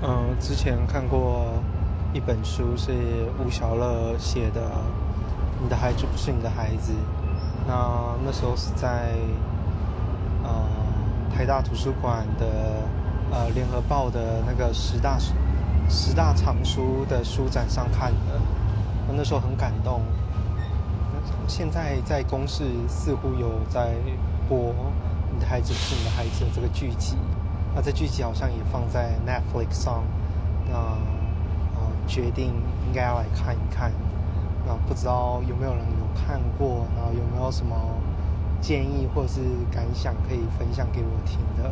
嗯，之前看过一本书，是吴小乐写的，《你的孩子不是你的孩子》。那那时候是在呃台大图书馆的呃联合报的那个十大十大藏书的书展上看的，那时候很感动。现在在公视似乎有在播《你的孩子不是你的孩子》这个剧集。那这剧集好像也放在 Netflix 上，那呃决定应该要来看一看，那不知道有没有人有看过，然后有没有什么建议或者是感想可以分享给我听的。